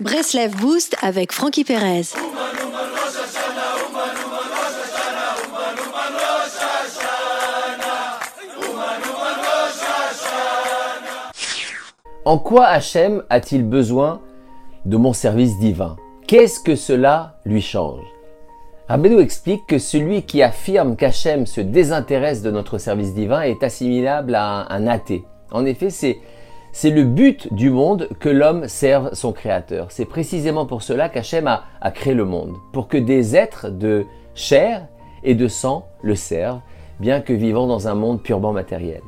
Breslev Boost avec Frankie Perez. En quoi Hachem a-t-il besoin de mon service divin? Qu'est-ce que cela lui change? Rabbeinu explique que celui qui affirme qu'Hachem se désintéresse de notre service divin est assimilable à un, athée. En effet, c'est c'est le but du monde que l'homme serve son créateur. C'est précisément pour cela qu'Hachem a, créé le monde, pour que des êtres de chair et de sang le servent, bien que vivant dans un monde purement matériel.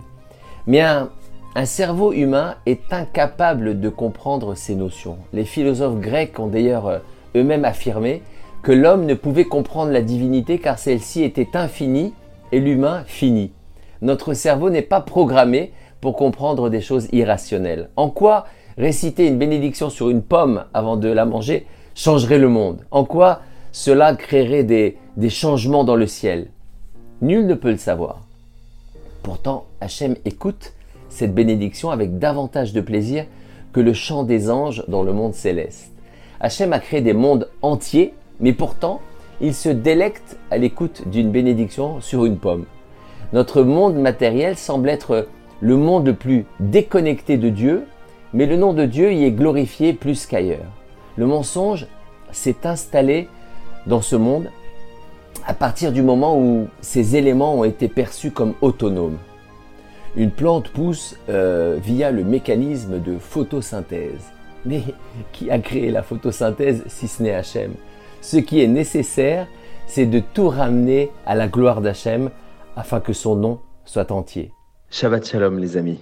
Mais un, un cerveau humain est incapable de comprendre ces notions. Les philosophes grecs ont d'ailleurs euh, eux-mêmes affirmé que l'homme ne pouvait comprendre la divinité car celle-ci était infinie et l'humain fini. Notre cerveau n'est pas programmé pour comprendre des choses irrationnelles. En quoi réciter une bénédiction sur une pomme avant de la manger changerait le monde? En quoi cela créerait des, des changements dans le ciel? Nul ne peut le savoir. Pourtant, Hachem écoute cette bénédiction avec davantage de plaisir que le chant des anges dans le monde céleste. Hachem a créé des mondes entiers, mais pourtant, il se délecte à l'écoute d'une bénédiction sur une pomme. Notre monde matériel semble être le monde le plus déconnecté de Dieu, mais le nom de Dieu y est glorifié plus qu'ailleurs. Le mensonge s'est installé dans ce monde à partir du moment où ces éléments ont été perçus comme autonomes. Une plante pousse euh, via le mécanisme de photosynthèse. Mais qui a créé la photosynthèse si ce n'est Hachem? Ce qui est nécessaire, c'est de tout ramener à la gloire d'Hachem afin que son nom soit entier. Shabbat Shalom les amis.